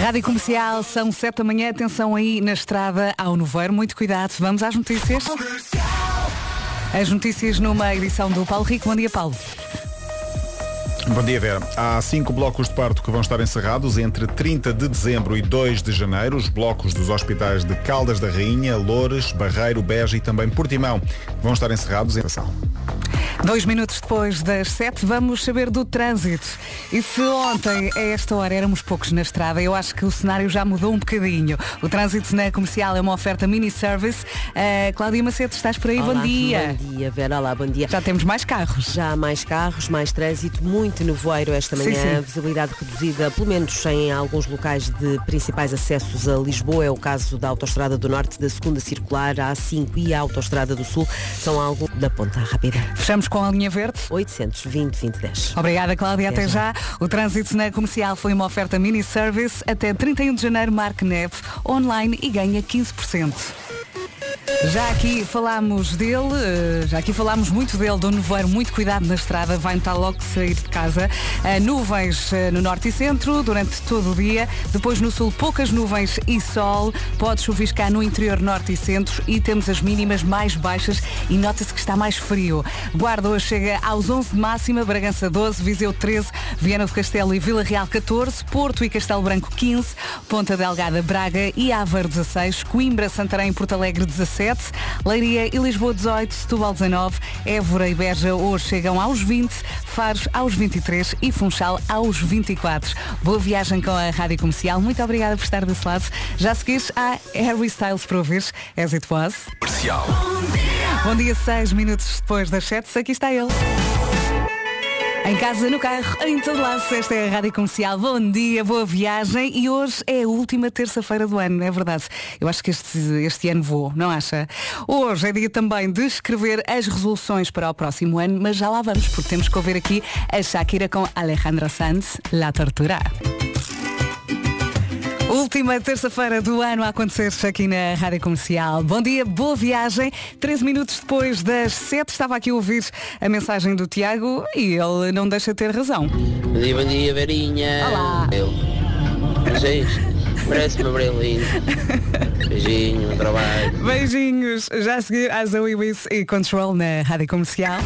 Rádio Comercial, são 7 da manhã, atenção aí na estrada ao Noveiro, muito cuidado, vamos às notícias. As notícias numa edição do Paulo Rico. Bom dia, Paulo. Bom dia, Vera. Há cinco blocos de parto que vão estar encerrados entre 30 de dezembro e 2 de janeiro. Os blocos dos hospitais de Caldas da Rainha, Loures, Barreiro, Beja e também Portimão vão estar encerrados em ação. Dois minutos depois das sete, vamos saber do trânsito. E se ontem, a esta hora, éramos poucos na estrada, eu acho que o cenário já mudou um bocadinho. O trânsito na comercial é uma oferta mini-service. Uh, Cláudia Macedo, estás por aí? Olá, bom dia. Bom dia, Vera. Olá, bom dia. Já temos mais carros. Já há mais carros, mais trânsito, muito nevoeiro esta manhã, Sim, sim. visibilidade reduzida, pelo menos em alguns locais de principais acessos a Lisboa. É o caso da Autostrada do Norte, da Segunda Circular, a A5 e a Autostrada do Sul. São algo da ponta rápida. Fechamos com a linha verde. 820 2010. Obrigada, Cláudia. Até Até já. O trânsito na comercial foi uma oferta mini-service. Até 31 de janeiro, marque neve online e ganha 15%. Já aqui falámos dele, eh, já aqui falámos muito dele, do nevoeiro, muito cuidado na estrada, vai notar logo que sair de casa. Eh, nuvens eh, no norte e centro durante todo o dia, depois no sul poucas nuvens e sol, pode chuviscar no interior norte e centro e temos as mínimas mais baixas e nota-se que está mais frio. Guarda hoje chega aos 11 de máxima, Bragança 12, Viseu 13, Viana do Castelo e Vila Real 14, Porto e Castelo Branco 15, Ponta Delgada, Braga e Aveiro 16, Coimbra, Santarém e Porto Alegre 17, Leiria e Lisboa 18, Setúbal 19, Évora e Beja hoje chegam aos 20, Faros aos 23 e Funchal aos 24. Boa viagem com a Rádio Comercial. Muito obrigada por estar desse lado. Já seguiste a Harry Styles para ouvir, as it was. Bom dia, 6 minutos depois das 7, aqui está ele. Em casa, no carro, em todo lado, esta é a Rádio Comercial. Bom dia, boa viagem e hoje é a última terça-feira do ano, é verdade. Eu acho que este, este ano vou, não acha? Hoje é dia também de escrever as resoluções para o próximo ano, mas já lá vamos, porque temos que ouvir aqui a Shakira com Alejandra Sanz, La Tortura. Última terça-feira do ano a acontecer aqui na Rádio Comercial. Bom dia, boa viagem. 13 minutos depois das 7 estava aqui a ouvir a mensagem do Tiago e ele não deixa de ter razão. Bom dia, bom dia, Verinha. Olá. Eu. Parece-me bem lindo. Beijinho, no trabalho. Beijinhos. Já a seguir a Zoe Wiss e Control na Rádio Comercial.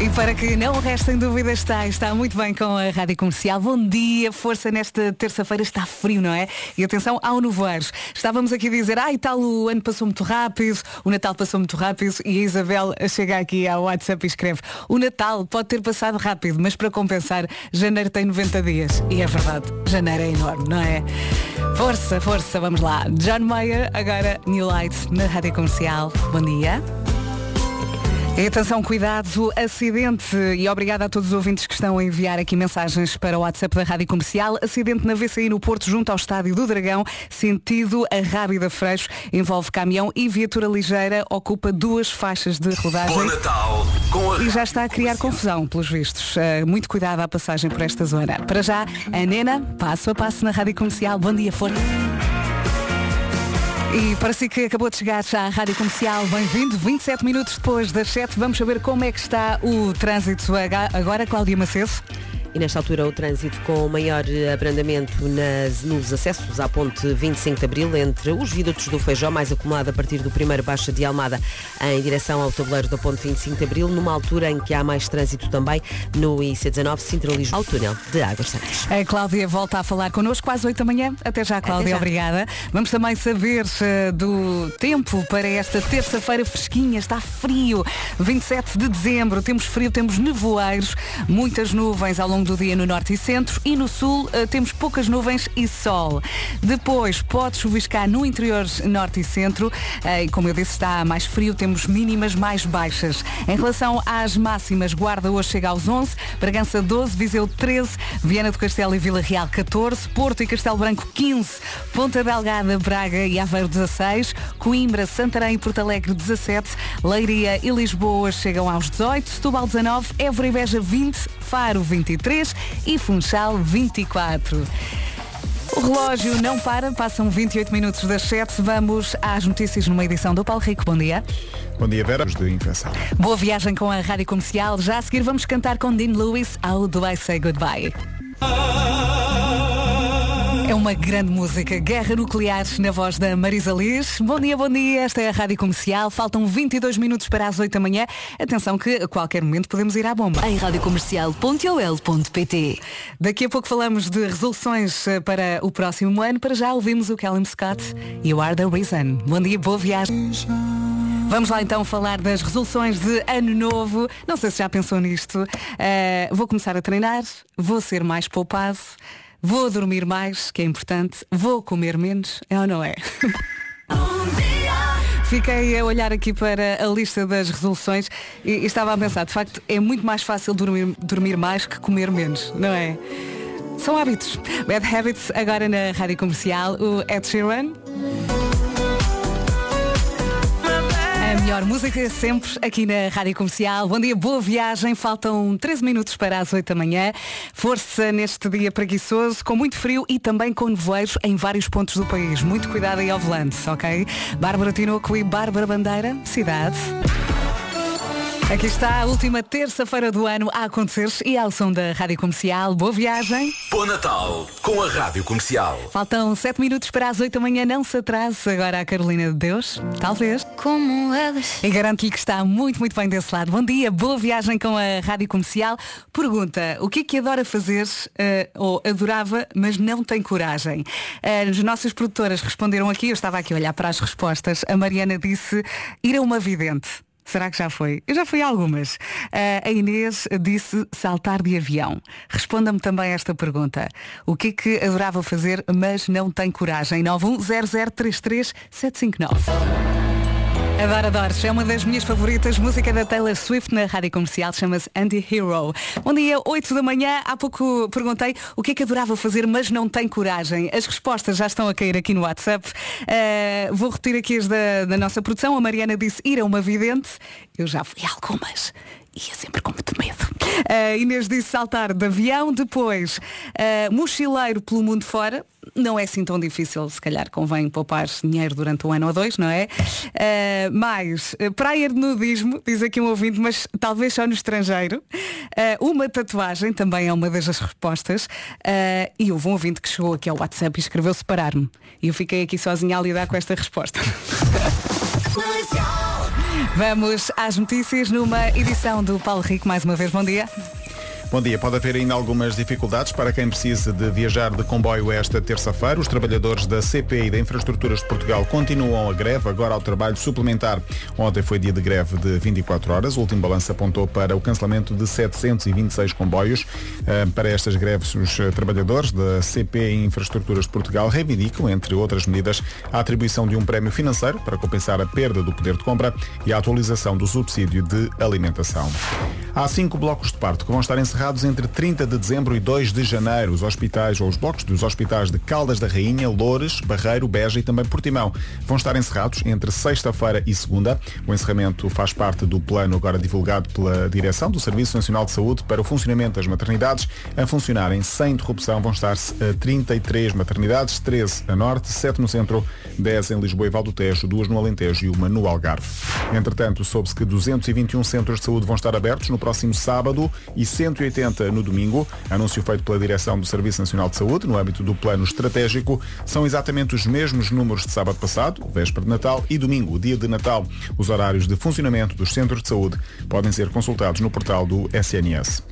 E para que não restem dúvidas, está, está muito bem com a Rádio Comercial. Bom dia, força nesta terça-feira, está frio, não é? E atenção ao nevoeiro. Estávamos aqui a dizer, ai tal, o ano passou muito rápido, o Natal passou muito rápido e a Isabel chega aqui ao WhatsApp e escreve, o Natal pode ter passado rápido, mas para compensar, janeiro tem 90 dias. E é verdade, janeiro é enorme, não é? Força, força, vamos lá. John Mayer, agora New Light na Rádio Comercial. Bom dia. E atenção, cuidado, acidente, e obrigada a todos os ouvintes que estão a enviar aqui mensagens para o WhatsApp da Rádio Comercial. Acidente na VCI no Porto, junto ao Estádio do Dragão, sentido a Rábida Freixo, envolve caminhão e viatura ligeira, ocupa duas faixas de rodagem. Bom Natal com a E já está a criar confusão, pelos vistos. Uh, muito cuidado à passagem por esta zona. Para já, a Nena, passo a passo na Rádio Comercial. Bom dia, Força. E para si que acabou de chegar já à Rádio Comercial, bem-vindo. 27 minutos depois das 7, vamos saber como é que está o trânsito agora, Cláudia Macedo. E nesta altura o trânsito com maior abrandamento nas, nos acessos à ponte 25 de Abril entre os viadutos do Feijó, mais acumulado a partir do primeiro baixa de Almada em direção ao tabuleiro da ponte 25 de Abril, numa altura em que há mais trânsito também no IC19 Sintra Lisboa, ao túnel de Águas Santas. A Cláudia volta a falar connosco quase 8 da manhã. Até já, Cláudia, já. obrigada. Vamos também saber eh, do tempo para esta terça-feira fresquinha. Está frio. 27 de dezembro, temos frio, temos nevoeiros, muitas nuvens ao longo do dia no norte e centro e no sul eh, temos poucas nuvens e sol. Depois pode chuviscar no interior norte e centro eh, e como eu disse está mais frio, temos mínimas mais baixas. Em relação às máximas, Guarda hoje chega aos 11, Bragança 12, Viseu 13, Viana do Castelo e Vila Real 14, Porto e Castelo Branco 15, Ponta Delgada, Braga e Aveiro 16, Coimbra, Santarém e Porto Alegre 17, Leiria e Lisboa chegam aos 18, Setúbal 19, Évora e Beja 20, Faro 23 e Funchal 24. O relógio não para, passam 28 minutos das 7. Vamos às notícias numa edição do Paulo Rico. Bom dia. Bom dia, Vera. De infecção. Boa viagem com a Rádio Comercial. Já a seguir vamos cantar com Dean Lewis ao Do I Say Goodbye. É uma grande música. Guerra Nuclear na voz da Marisa Liz. Bom dia, bom dia. Esta é a Rádio Comercial. Faltam 22 minutos para as 8 da manhã. Atenção que a qualquer momento podemos ir à bomba. Em radiocomercial.ol.pt Daqui a pouco falamos de resoluções eh, para o próximo ano. Para já ouvimos o Callum Scott. You are the reason. Bom dia, boa viagem. Vamos lá então falar das resoluções de ano novo. Não sei se já pensou nisto. Eh, vou começar a treinar, vou ser mais poupado, vou dormir mais, que é importante, vou comer menos, é ou não é? Fiquei a olhar aqui para a lista das resoluções e, e estava a pensar, de facto, é muito mais fácil dormir, dormir mais que comer menos, não é? São hábitos. Bad Habits, agora na rádio comercial, o Ed Sheeran. A melhor música sempre aqui na Rádio Comercial. Bom dia, boa viagem. Faltam 13 minutos para as 8 da manhã. Força neste dia preguiçoso, com muito frio e também com nevoeiros em vários pontos do país. Muito cuidado aí ao volante, ok? Bárbara Tinoco e Bárbara Bandeira, cidade. Aqui está a última terça-feira do ano a acontecer e ao som da Rádio Comercial. Boa viagem. Bom Natal com a Rádio Comercial. Faltam 7 minutos para as 8 da manhã. Não se atrase agora a Carolina de Deus. Talvez. Como elas E garanto-lhe que está muito, muito bem desse lado. Bom dia, boa viagem com a Rádio Comercial. Pergunta, o que é que adora fazer, eh, ou adorava, mas não tem coragem? Eh, as nossas produtoras responderam aqui, eu estava aqui a olhar para as respostas. A Mariana disse ir a uma vidente. Será que já foi? Eu já fui a algumas. Eh, a Inês disse saltar de avião. Responda-me também esta pergunta. O que é que adorava fazer, mas não tem coragem? 910033759. Adoro, adoro. É uma das minhas favoritas. Música da Taylor Swift na rádio comercial. Chama-se Anti-Hero. Bom dia, 8 da manhã. Há pouco perguntei o que é que adorava fazer, mas não tem coragem. As respostas já estão a cair aqui no WhatsApp. Uh, vou repetir aqui as da, da nossa produção. A Mariana disse ir a uma vidente. Eu já fui a algumas. Ia sempre com muito medo. Uh, Inês disse saltar de avião. Depois, uh, mochileiro pelo mundo fora. Não é assim tão difícil, se calhar convém poupar dinheiro durante um ano ou dois, não é? Uh, mais, uh, praia de nudismo, diz aqui um ouvinte, mas talvez só no estrangeiro. Uh, uma tatuagem também é uma das respostas. Uh, e houve um ouvinte que chegou aqui ao WhatsApp e escreveu separar-me. E eu fiquei aqui sozinha a lidar com esta resposta. Vamos às notícias numa edição do Paulo Rico. Mais uma vez, bom dia. Bom dia. Pode haver ainda algumas dificuldades para quem precise de viajar de comboio esta terça-feira. Os trabalhadores da CP e da Infraestruturas de Portugal continuam a greve, agora ao trabalho suplementar. Ontem foi dia de greve de 24 horas. O último balanço apontou para o cancelamento de 726 comboios. Ah, Para estas greves, os eh, trabalhadores da CP e Infraestruturas de Portugal reivindicam, entre outras medidas, a atribuição de um prémio financeiro para compensar a perda do poder de compra e a atualização do subsídio de alimentação. Há cinco blocos de parto que vão estar encerrados entre 30 de dezembro e 2 de janeiro. Os hospitais ou os blocos dos hospitais de Caldas da Rainha, Loures, Barreiro, Beja e também Portimão vão estar encerrados entre sexta-feira e segunda. O encerramento faz parte do plano agora divulgado pela direção do Serviço Nacional de Saúde para o funcionamento das maternidades. A funcionarem sem interrupção vão estar eh, 33 maternidades, 13 a norte, 7 no centro, 10 em Lisboa e Val do Tejo, duas no Alentejo e uma no Algarve. Entretanto, soube-se que 221 centros de saúde vão estar abertos no próximo sábado e 180 no domingo. Anúncio feito pela direção do Serviço Nacional de Saúde no âmbito do plano estratégico. São exatamente os mesmos números de sábado passado, véspera de Natal, e domingo, dia de Natal. Os horários de funcionamento dos centros de saúde podem ser consultados no portal do SNS.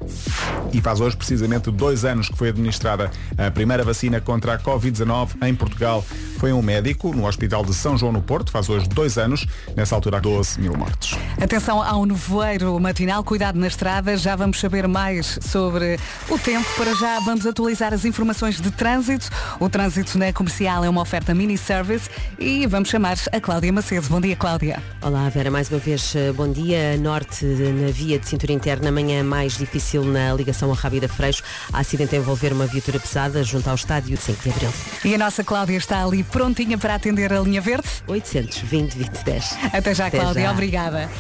E faz hoje precisamente dois anos que foi administrada a primeira vacina contra a Covid-19 em Portugal. Foi um médico no Hospital de São João no Porto, faz hoje dois anos, nessa altura 12 mil mortes. Atenção ao nevoeiro matinal, cuidado na estrada, já vamos saber mais sobre o tempo. Para já vamos atualizar as informações de trânsito. O trânsito na comercial é uma oferta mini-service e vamos chamar a Cláudia Macedo. Bom dia, Cláudia. Olá Vera, mais uma vez eh, bom dia. Norte na via de cintura interna, amanhã mais difícil na ligação a Rábida Freixo. Há acidente a envolver uma viatura pesada junto ao estádio de 5 de Abril. E a nossa Cláudia está ali prontinha para atender a linha verde. 820 2010. Até já, Até Cláudia. já. Obrigada.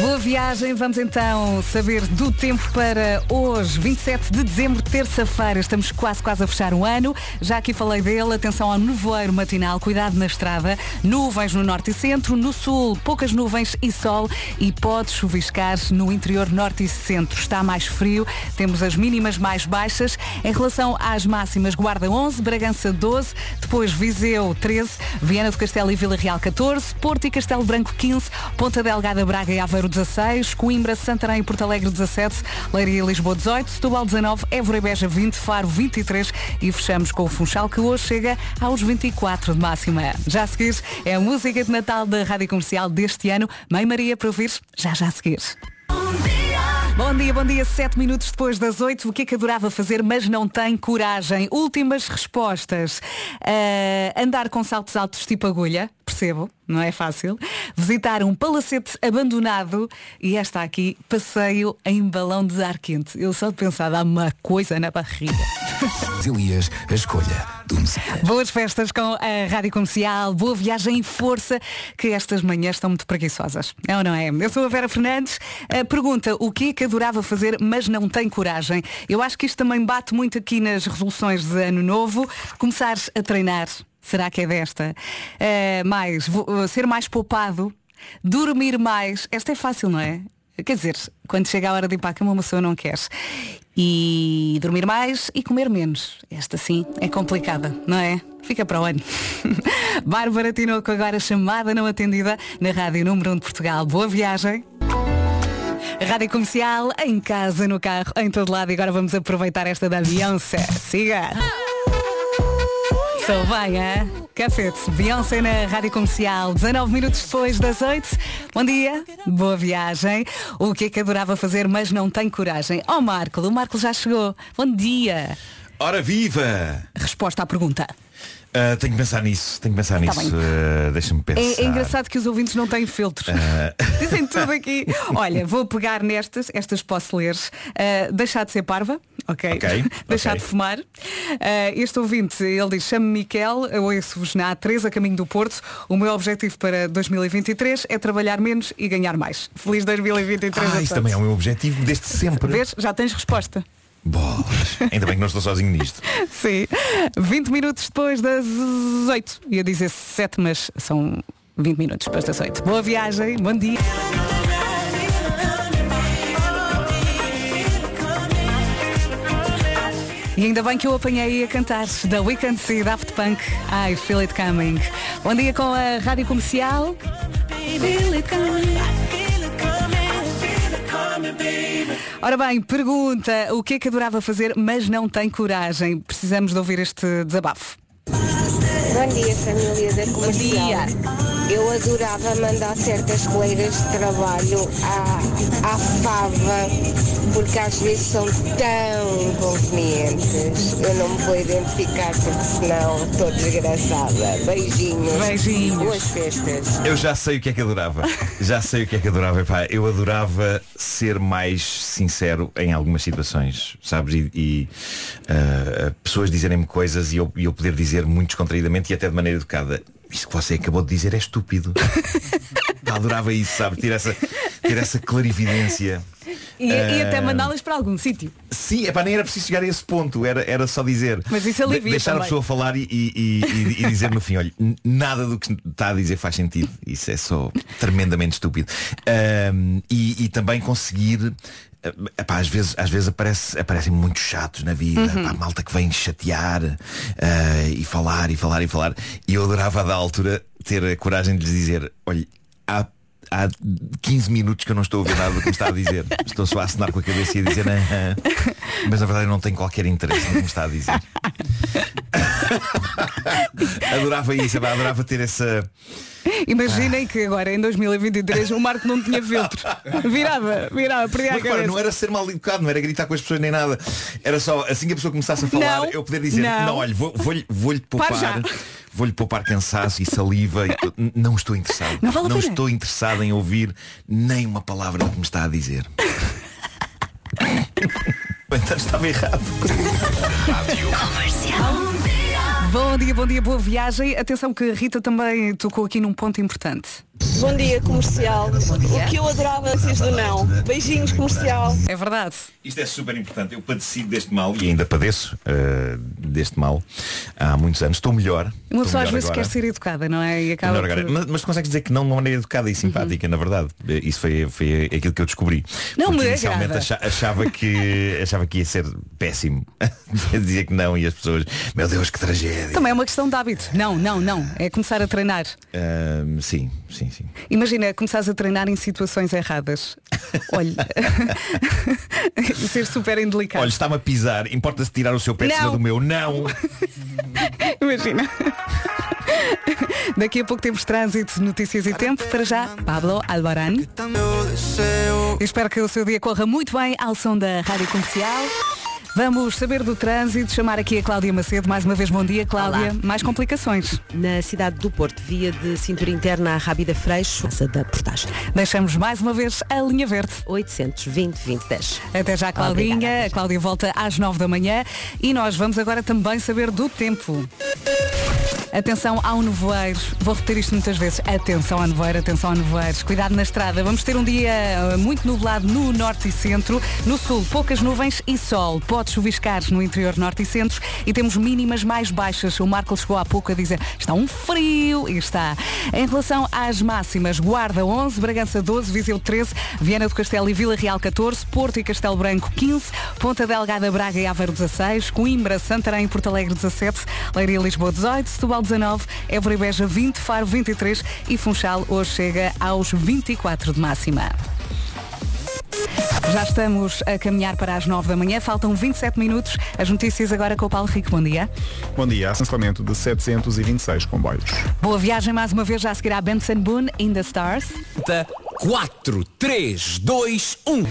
Boa viagem. Vamos então então saber do tempo para hoje, 27 de dezembro, terça-feira. Estamos quase, quase a fechar o ano. Já aqui falei dele. Atenção ao nevoeiro matinal. Cuidado na estrada. Nuvens no norte e centro. No sul, poucas nuvens e sol. E pode chuviscar no interior norte e centro. Está mais frio. Temos as mínimas mais baixas. Em relação às máximas, Guarda 11, Bragança 12, depois Viseu 13, Viana do Castelo e Vila Real 14, Porto e Castelo Branco 15, Ponta Delgada, Braga e Aveiro 16, Coimbra, Santarém e Porto Alegre 17, Leiria e Lisboa 18, Setúbal 19, Évora e Beja 20, Faro 23 e fechamos com o Funchal que hoje chega aos 24 de máxima. Já a seguir é a música de Natal da Rádio Comercial deste ano. Mãe Maria para ouvir já já a seguir. Bom dia, bom dia. Sete minutos depois das oito. O que é que adorava fazer, mas não tem coragem? Últimas respostas. Uh, andar com saltos altos tipo agulha, percebo, não é fácil. Visitar um palacete abandonado e esta aqui, passeio em balão de ar quente. Eu só de pensar, dá uma coisa na barriga. Elias, a escolha. Boas festas com a Rádio Comercial, boa viagem em força, que estas manhãs estão muito preguiçosas. É ou não é? Eu sou a Vera Fernandes. Pergunta, o que é que adorava fazer, mas não tem coragem? Eu acho que isto também bate muito aqui nas resoluções de ano novo. Começares a treinar. Será que é desta? Uh, mais, vou, ser mais poupado, dormir mais. Esta é fácil, não é? Quer dizer, quando chega a hora de ir para a cama, uma pessoa não quer. E dormir mais e comer menos. Esta sim é complicada, não é? Fica para o ano. Bárbara Tinoco agora chamada não atendida na Rádio Número 1 de Portugal. Boa viagem. Rádio Comercial, em casa, no carro, em todo lado. E agora vamos aproveitar esta da Beyoncé. Siga! Sou bem, é? Cafete, Beyoncé na Rádio Comercial, 19 minutos depois das 8. Bom dia, boa viagem. O que é que adorava fazer, mas não tem coragem? Ó oh, Marco, o Marco já chegou. Bom dia. Ora viva! Resposta à pergunta. Uh, tenho que pensar nisso, tenho que pensar tá nisso. Uh, Deixa-me pensar. É, é, engraçado que os ouvintes não têm filtros. Uh... Dizem tudo aqui. Olha, vou pegar nestas, estas posso ler. deixar de ser parva, ok? okay deixar okay. de fumar. este ouvinte, ele diz, chame-me Miquel, eu ouço-vos na A3, a caminho do Porto. O meu objetivo para 2023 é trabalhar menos e ganhar mais. Feliz 2023 ah, Isso também é o meu objetivo desde sempre. Vês? Já tens resposta. Bolas. Ainda bem que não estou sozinho nisto. Sim. 20 minutos depois das 8. Ia dizer 7, mas são 20 minutos depois das 8. Boa viagem, bom dia. E ainda bem que eu apanhei a cantar da Weekend e Daft Punk. I feel it coming. Bom dia com a Rádio Comercial. Feel it coming. Ora bem, pergunta, o que é que adorava fazer, mas não tem coragem? Precisamos de ouvir este desabafo. Bom dia, família da comercial. Bom dia. Eu adorava mandar certas colegas de trabalho à, à fava, porque às vezes são tão inconvenientes. Eu não me vou identificar, porque senão estou desgraçada. Beijinhos. Beijinhos. Boas festas. Eu já sei o que é que adorava. Já sei o que é que adorava. Epá, eu adorava ser mais sincero em algumas situações, sabes? E, e uh, pessoas dizerem-me coisas e eu, eu poder dizer muito descontraídamente e até de maneira educada isto que você acabou de dizer é estúpido. Adorava isso, sabe? Ter essa, ter essa clarividência. E, uh, e até mandá-las para algum sítio. Sim, é para nem era preciso chegar a esse ponto, era, era só dizer. Mas isso alivia de, Deixar também. a pessoa falar e, e, e, e, dizer no fim, olha, nada do que está a dizer faz sentido. Isso é só tremendamente estúpido. Uh, e, também conseguir Epá, às vezes, às vezes aparece, aparecem muito chatos na vida, uhum. Epá, malta que vem chatear uh, e falar e falar e falar. E eu adorava da altura ter a coragem de lhes dizer, olha, há, há 15 minutos que eu não estou a ouvir nada do que me está a dizer. Estou só a assinar com a cabeça e a dizer, mas na verdade eu não tenho qualquer interesse no que me está a dizer. adorava isso, adorava ter essa Imaginem que agora em 2023 o Marco não tinha filtro. Virava, virava, perdia a cabeça. não era ser mal educado, não era gritar com as pessoas nem nada. Era só assim que a pessoa começasse a falar, não, eu poder dizer, não, não olha, vou-lhe vou, vou poupar. Vou-lhe poupar cansaço e saliva. E não estou interessado. Não, vale não estou interessado em ouvir nem uma palavra do que me está a dizer. então estava errado. Rádio Bom dia, bom dia, boa viagem. Atenção que a Rita também tocou aqui num ponto importante. Bom dia, comercial. O que eu adorava antes do não. Beijinhos, comercial. É verdade. Isto é super importante. Eu padeci deste mal e ainda padeço uh, deste mal há muitos anos. Estou melhor. Uma pessoa às vezes agora. quer ser educada, não é? E acaba por... Mas, mas tu consegues dizer que não de uma maneira educada e simpática, na verdade. Eh, Isso foi, foi aquilo que eu descobri. Não Porque me inicialmente agrada. acha- achava que achava que ia ser péssimo. Dizia que não e as pessoas, meu Deus, que tragédia. Também é uma questão de hábito. Não, não, não. É começar a treinar. Ahm, sim, sim, sim. Imagina, começares a treinar em situações erradas. Olha, ser super indelicado. Olha, está-me a pisar, importa-se tirar o seu pé de cima do meu? Não! Imagina. Daqui a pouco temos trânsito, notícias e tempo. Para já, Pablo Albarán. Espero que o seu dia corra muito bem ao som da Rádio Comercial. Vamos saber do trânsito, chamar aqui a Cláudia Macedo. Mais uma vez, bom dia, Cláudia. Olá. Mais complicações. Na cidade do Porto, via de cintura interna à Rábida Freixo, essa da portagem. Deixamos mais uma vez a linha verde. 820 2010. Até já, Claudinha. Obrigada, a Cláudia volta às 9 da manhã e nós vamos agora também saber do tempo. Atenção ao nevoeiro. Vou repetir isto muitas vezes. Atenção ao nevoeiro, atenção ao nevoeiros. Cuidado na estrada. Vamos ter um dia eh, muito nublado no norte e centro. No sul, poucas nuvens e sol. Pode chuviscar no interior norte e centro. E temos mínimas mais baixas. O Marco chegou há pouco a dizer está um frio. E está. Em relação às máximas, Guarda 11, Bragança 12, Viseu 13, Viana do Castelo e Vila Real 14, Porto e Castelo Branco 15, Ponta Delgada, Braga e Aveiro 16, Coimbra, Santarém e Porto Alegre 17, Leiria Lisboa 18, Setúbal 19, Évora e Beja 20, Faro 23 e Funchal hoje chega aos 24 de máxima. Já estamos a caminhar para as 9 da manhã, faltam 27 minutos. As notícias agora com o Paulo Rico. Bom dia. Bom dia, cancelamento de 726 comboios. Boa viagem mais uma vez, já seguirá Benson Boone in the Stars. 4, 3, 2, 1.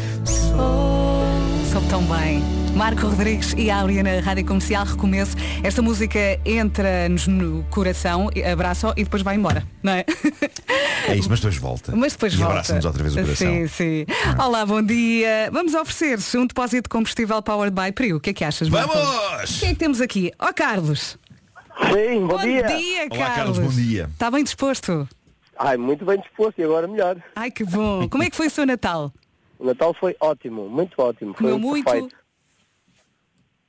Soube tão bem. Marco Rodrigues e Áurea na Rádio Comercial recomeço. Esta música entra-nos no coração, abraça e depois vai embora, não é? É isso, mas depois volta. Mas depois e volta. abraça-nos outra vez o coração. Sim, sim. Olá, bom dia. Vamos oferecer um depósito de combustível Powered by Prio. O que é que achas, Marco? Vamos! Quem é que temos aqui? Ó Carlos. Sim, bom, dia. Olá, Carlos. Carlos, bom dia. Está bem disposto? Ai, muito bem disposto e agora melhor. Ai, que bom. Como é que foi o seu Natal? O Natal foi ótimo, muito ótimo. Foi Comeu muito? perfeito.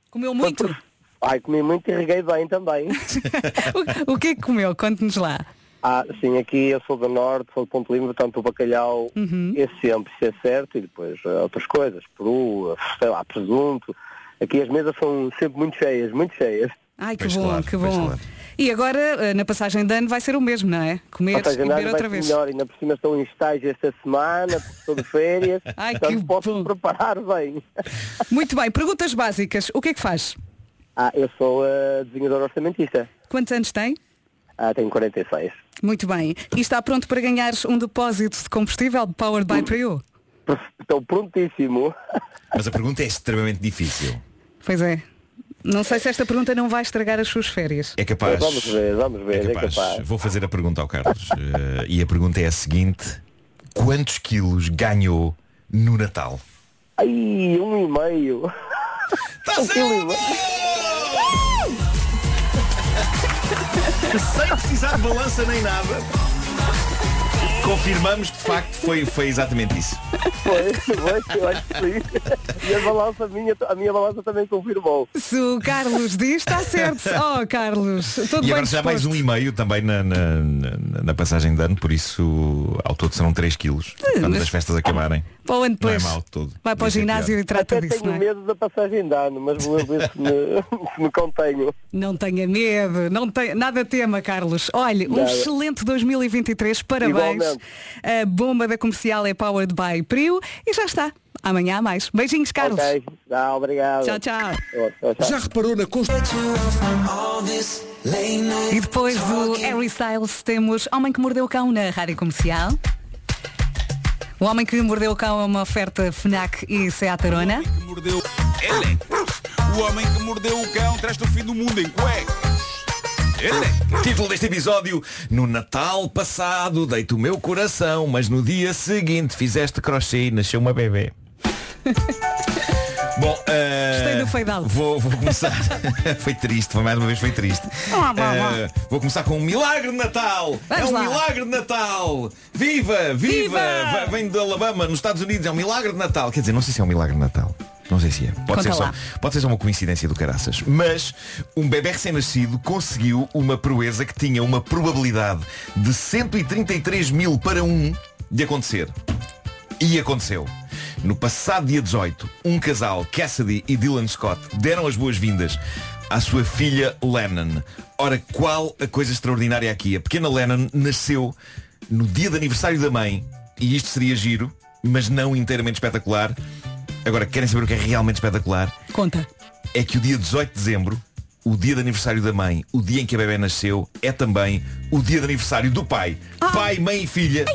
Comeu muito? Ai, comi muito e reguei bem também. o, o que é que comeu? Conte-nos lá. ah, sim, aqui eu sou do Norte, sou de Ponte Lima, portanto o bacalhau, Uhum. esse sempre, se é certo, e depois eh, outras coisas, peru, sei lá, presunto. Aqui as mesas são sempre muito cheias, muito cheias. Ai, que Pois bom, claro, que bom. claro. E agora, eh, na passagem de ano, vai ser o mesmo, não é? Comer seja, beber outra vez. melhor, ainda por cima estou em estágio esta semana, estou de férias, Ai, que portanto posso bom. preparar bem. Muito bem, perguntas básicas. O que é que faz? Ah, eu sou uh, desenhador orçamentista. Quantos anos tem? Ah, tenho 46. Muito bem. E está pronto para ganhar um depósito de combustível de Powered by Prio? Estou prontíssimo. Mas a pergunta é extremamente difícil. Pois é. Não sei se esta pergunta não vai estragar as suas férias. É capaz. Vamos ver, vamos ver, É é capaz. capaz. Vou fazer a pergunta ao Carlos. Eh, e a pergunta é a seguinte. Quantos quilos ganhou no Natal? Ai, um e meio. Tá Um quilo e meio. Sem precisar de balança nem nada. Confirmamos que de facto foi, foi exatamente isso. Foi, foi, eu acho que sim. E a balança minha, a minha balança também confirmou. Se o Carlos diz, está certo. Oh, Carlos, todo E bem agora já mais um e meio também na, na, na- na passagem de ano, por isso ao todo serão 3 quilos. Quando mas- as festas acabarem. Para o ano Não é depois. mau de todo. Vai para o ginásio pior. e trata Até disso, tenho não é? medo da passagem de ano, mas vou ver se me, se me contenho. Não tenha medo, não tem, nada tema, Carlos. Olha, um Nada. excelente 2023, parabéns. Igualmente. A bomba da comercial é powered by Prio e já está. Amanhã há mais. Beijinhos, Carlos. Ok, tá, obrigado. Tchau, tchau. Tchau, tchau. Já reparou na construção? E depois do Harry Styles temos Homem que Mordeu o Cão na Rádio Comercial. O Homem que Mordeu o Cão é uma oferta FNAC e Seat Arona. que mordeu Electros. O homem que mordeu o cão traz-te o fim do mundo em cuecas. Electros. Título deste episódio No Natal passado dei-te o meu coração Mas no dia seguinte fizeste crochê e nasceu uma bebê Bom, uh, do. Vou, vou começar. foi triste, foi mais uma vez foi triste. Uh, vou começar com um milagre de Natal! Vamos é um lá. milagre de Natal! Viva! Viva! Viva! Va- Vem de Alabama, nos Estados Unidos, é um milagre de Natal. Quer dizer, não sei se é um milagre de Natal. Não sei se é. Pode, ser só, pode ser só uma coincidência do caraças. Mas um bebê recém-nascido conseguiu uma proeza que tinha uma probabilidade de 133 mil para um de acontecer. E aconteceu. No passado dia 18, um casal, Cassidy e Dylan Scott, deram as boas-vindas à sua filha Lennon. Ora, qual a coisa extraordinária aqui? A pequena Lennon nasceu no dia de aniversário da mãe, e isto seria giro, mas não inteiramente espetacular. Agora, querem saber o que é realmente espetacular? Conta. É que o dia 18 de dezembro, o dia de aniversário da mãe, o dia em que a bebê nasceu, é também o dia de aniversário do pai. Pai, mãe e filha.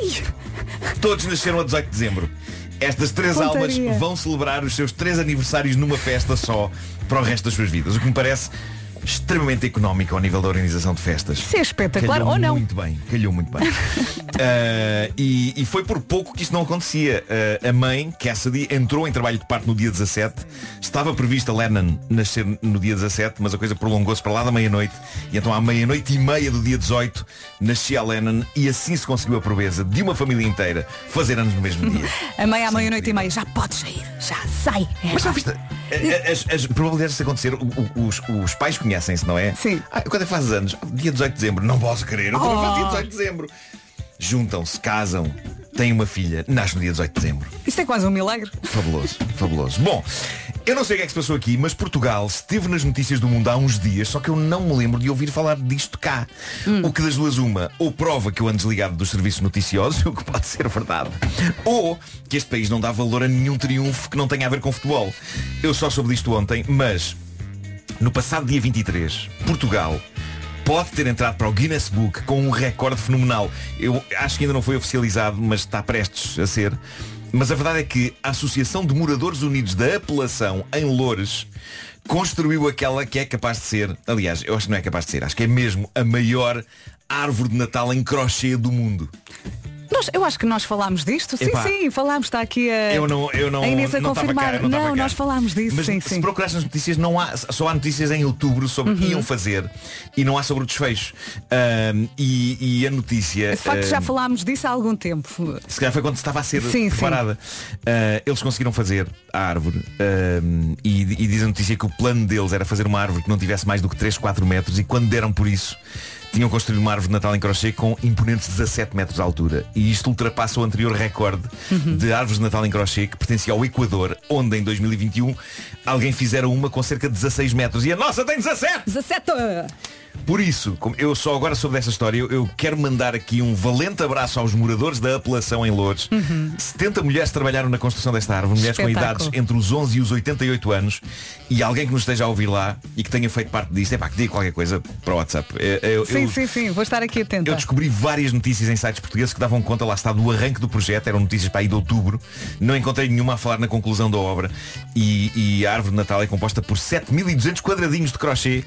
Todos nasceram a 18 de dezembro. Estas três Pontaria. almas vão celebrar os seus três aniversários numa festa só para o resto das suas vidas. O que me parece extremamente económico ao nível da organização de festas. Isso é espetacular Calhou ou não? Muito bem, calhou muito bem. Ah, e, e foi por pouco que isso não acontecia. Ah, a mãe, Cassidy, entrou em trabalho de parto no dia 17. Estava prevista Lennon nascer no dia 17, mas a coisa prolongou-se para lá da meia-noite. E então à meia-noite e meia do dia 18 nascia a Lennon e assim se conseguiu a proeza de uma família inteira fazer anos no mesmo dia. A meia à meia-noite e meia. Já pode sair. Já sai. É Mas já viste? As, as probabilidades disso acontecer, os, os pais conhecem-se, não é? Sim. Ah, quando é que fazes anos? Dia 18 de dezembro. Não posso querer. Eu também Oh. faço dia 18 de dezembro. Juntam-se, casam, têm uma filha, nasce no dia 18 de dezembro. Isto é quase um milagre. Fabuloso, fabuloso. Bom, eu não sei o que é que se passou aqui, mas Portugal esteve nas notícias do mundo há uns dias, só que eu não me lembro de ouvir falar disto cá. O que das duas uma, ou prova que eu ando desligado dos serviços noticiosos, o que pode ser verdade, ou que este país não dá valor a nenhum triunfo que não tenha a ver com futebol. Eu só soube disto ontem, mas no passado dia 23, Portugal pode ter entrado para o Guinness Book com um recorde fenomenal. Eu acho que ainda não foi oficializado, mas está prestes a ser. Mas a verdade é que a Associação de Moradores Unidos da Apelação em Loures construiu aquela que é capaz de ser, aliás, eu acho que não é capaz de ser, acho que é mesmo a maior árvore de Natal em crochê do mundo. Nós, eu acho que nós falámos disto. Sim, Epá. sim, falámos. Está aqui a, Eu não, eu não, a Inês a não confirmar. cá, não, cá. nós falámos disso. Mas sim, se sim. procurares nas notícias, não há, só há notícias em outubro sobre o que iam fazer e não há sobre o desfecho. Ahm, e, e a notícia. De facto, já ahm, falámos disso há algum tempo. se calhar foi quando estava a ser Sim, sim. preparada. Ah, eles conseguiram fazer a árvore ahm, e, e diz a notícia que o plano deles era fazer uma árvore que não tivesse mais do que 3, 4 metros e quando deram por isso tinham construído uma árvore de Natal em crochê com imponentes 17 metros de altura. E isto ultrapassa o anterior recorde Uhum. de árvores de Natal em crochê que pertencia ao Equador, onde em 2021 alguém fizera uma com cerca de 16 metros. E a nossa tem 17! 17! Por isso, como eu só agora soube dessa história, eu, eu quero mandar aqui um valente abraço aos moradores da apelação em Lourdes. 70 mulheres trabalharam na construção desta árvore, mulheres com Espetáculo. idades entre os 11 e os 88 anos, e alguém que nos esteja a ouvir lá e que tenha feito parte disto, é pá, que diga qualquer coisa para o WhatsApp. Eu, Sim, eu- sim, sim. Vou estar aqui atenta. eu descobri várias notícias em sites portugueses que davam conta, lá está, do arranque do projeto, eram notícias para aí de outubro. Não encontrei nenhuma a falar na conclusão da obra. E, e a árvore de Natal é composta por 7.200 quadradinhos de crochê.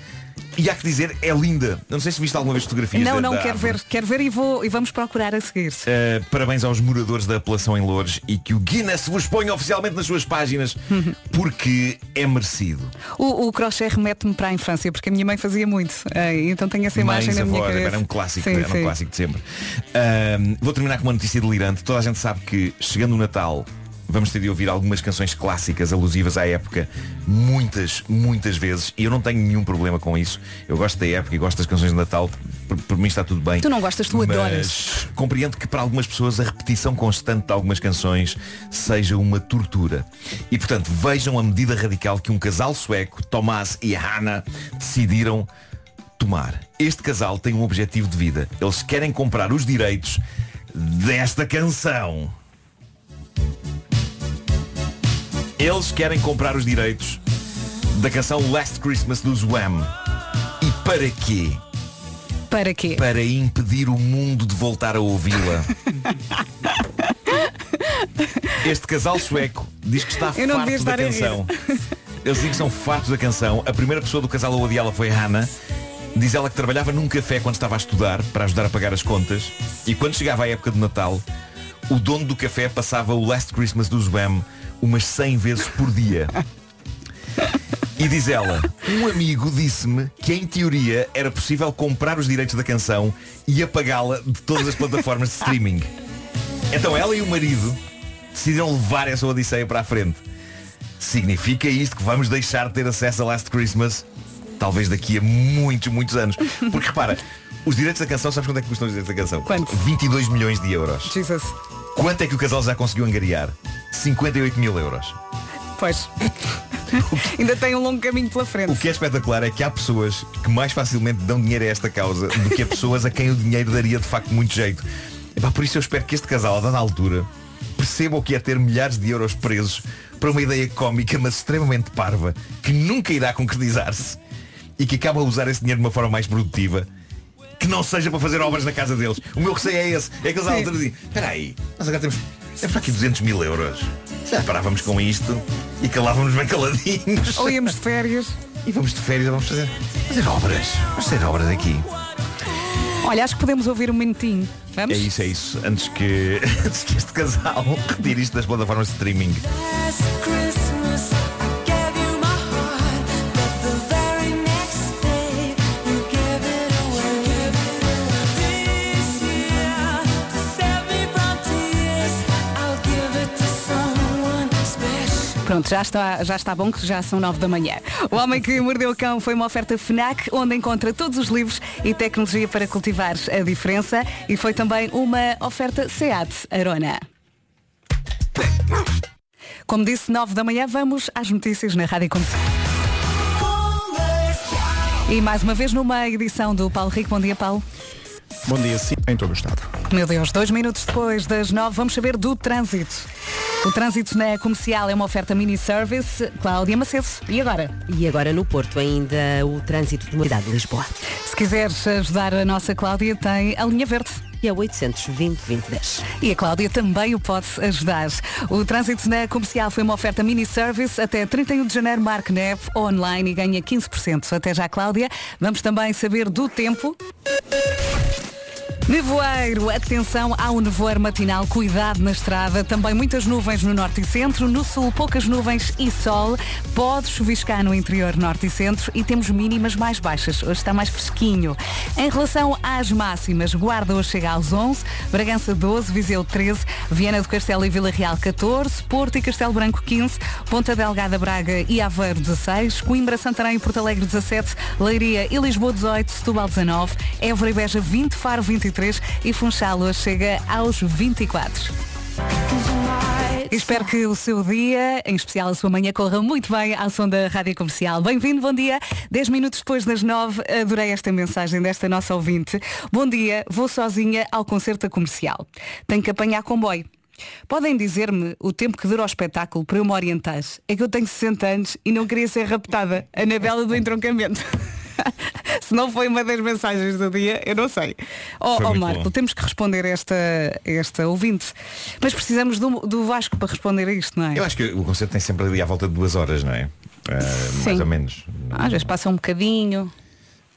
E há que dizer, é linda. Não sei se viste alguma vez fotografias Não, da- não, da quero árvore. ver, quero ver e, vou, e vamos procurar a seguir. Uh, parabéns aos moradores da apelação em Lourdes e que o Guinness vos ponha oficialmente nas suas páginas porque é merecido. O, o crochê remete-me para a infância, porque a minha mãe fazia muito. Eh, então tenho essa imagem Mães, na minha cabeça. era um clássico, Sim, era um sim. clássico de sempre. Ahm, vou terminar com uma notícia delirante. Toda a gente sabe que chegando o Natal vamos ter de ouvir algumas canções clássicas alusivas à época muitas, muitas vezes e eu não tenho nenhum problema com isso. Eu gosto da época e gosto das canções de Natal. Por, por mim está tudo bem. Tu não gostas, tu Mas adoras. Compreendo que para algumas pessoas a repetição constante de algumas canções seja uma tortura. E portanto vejam a medida radical que um casal sueco, Tomás e Hannah, decidiram tomar. Este casal tem um objetivo de vida. Eles querem comprar os direitos desta canção. Eles querem comprar os direitos da canção Last Christmas dos Wham. E para quê? Para quê? Para impedir o mundo de voltar a ouvi-la. Este casal sueco diz que está farto da canção. Eles dizem que são fartos da canção. A primeira pessoa do casal a odiá-la foi a Hannah. Diz ela que trabalhava num café quando estava a estudar para ajudar a pagar as contas. E quando chegava a época de Natal, o dono do café passava o Last Christmas dos Wham umas 100 vezes por dia. E diz ela, um amigo disse-me que em teoria era possível comprar os direitos da canção e apagá-la de todas as plataformas de streaming. Então ela e o marido decidiram levar essa odisseia para a frente. Significa isto que vamos deixar de ter acesso a Last Christmas? Talvez daqui a muitos, muitos anos. Porque repara, os direitos da canção, sabes quanto é que custam os direitos da canção? Quanto? 22 milhões de euros. Jesus. Quanto é que o casal já conseguiu angariar? 58 mil euros. Pois. Ainda tem um longo caminho pela frente. O que é espetacular é que há pessoas que mais facilmente dão dinheiro a esta causa do que a pessoas a quem o dinheiro daria de facto muito jeito. Epá, por isso eu espero que este casal, a dada altura, perceba o que é ter milhares de euros presos para uma ideia cómica, mas extremamente parva, que nunca irá concretizar-se e que acaba a usar esse dinheiro de uma forma mais produtiva. Que não seja para fazer obras na casa deles. O meu receio é esse. É que eles à altura dizem, espera aí, nós agora temos, temos para aqui 200 mil euros. Já parávamos com isto e calávamos bem caladinhos. Ou íamos de férias. E vamos de férias, vamos fazer, fazer obras. Vamos fazer obras aqui. Olha, acho que podemos ouvir um minutinho. Vamos? É isso, é isso. Antes que, antes que este casal retire isto das plataformas de streaming. Pronto, já está, já está bom que já são nove da manhã. O Homem que Mordeu o Cão foi uma oferta FNAC, onde encontra todos os livros e tecnologia para cultivar a diferença. E foi também uma oferta SEAT Arona. Como disse, nove da manhã, vamos às notícias na Rádio Comercial. E mais uma vez numa edição do Paulo Rico. Bom dia, Paulo. Bom dia, sim, em todo o estado. Meu Deus, dois minutos depois das nove, vamos saber do trânsito. O trânsito na comercial é uma oferta mini-service. Cláudia Macedo. E agora? E agora no Porto ainda o trânsito de uma cidade de Lisboa. Se quiseres ajudar a nossa Cláudia, tem a linha verde. E é 820 2010. E a Cláudia também o pode ajudar. O trânsito na comercial foi uma oferta mini-service. Até 31 de janeiro, marque neve online e ganha 15%. Até já, Cláudia. Vamos também saber do tempo. Nevoeiro, atenção ao nevoeiro matinal, cuidado na estrada, também muitas nuvens no norte e centro, no sul poucas nuvens e sol, pode chuviscar no interior norte e centro e temos mínimas mais baixas, hoje está mais fresquinho. Em relação às máximas, Guarda hoje chega aos 11, Bragança 12, Viseu 13, Viana do Castelo e Vila Real 14, Porto e Castelo Branco 15, Ponta Delgada, Braga e Aveiro 16, Coimbra, Santarém e Porto Alegre 17, Leiria e Lisboa 18, Setúbal 19, Évora e Beja 20, Faro 23 e Funchal hoje chega aos 24. Espero que o seu dia, em especial a sua manhã, corra muito bem à som da Rádio Comercial. Bem-vindo, bom dia. 10 minutos depois das 9, adorei esta mensagem desta nossa ouvinte. Bom dia, vou sozinha ao concerto da comercial. Tenho que apanhar comboio. Podem dizer-me o tempo que dura o espetáculo para eu me orientar? É que eu tenho 60 anos e não queria ser raptada. Anabela do entroncamento. Se não foi uma das mensagens do dia, eu não sei. Ó oh, muito Marco, bom. temos que responder esta, esta ouvinte. Mas precisamos do, do Vasco para responder a isto, não é? Eu acho que o concerto tem sempre ali à volta de duas horas, não é? Ah, Sim. mais ou menos. Às vezes passa um bocadinho.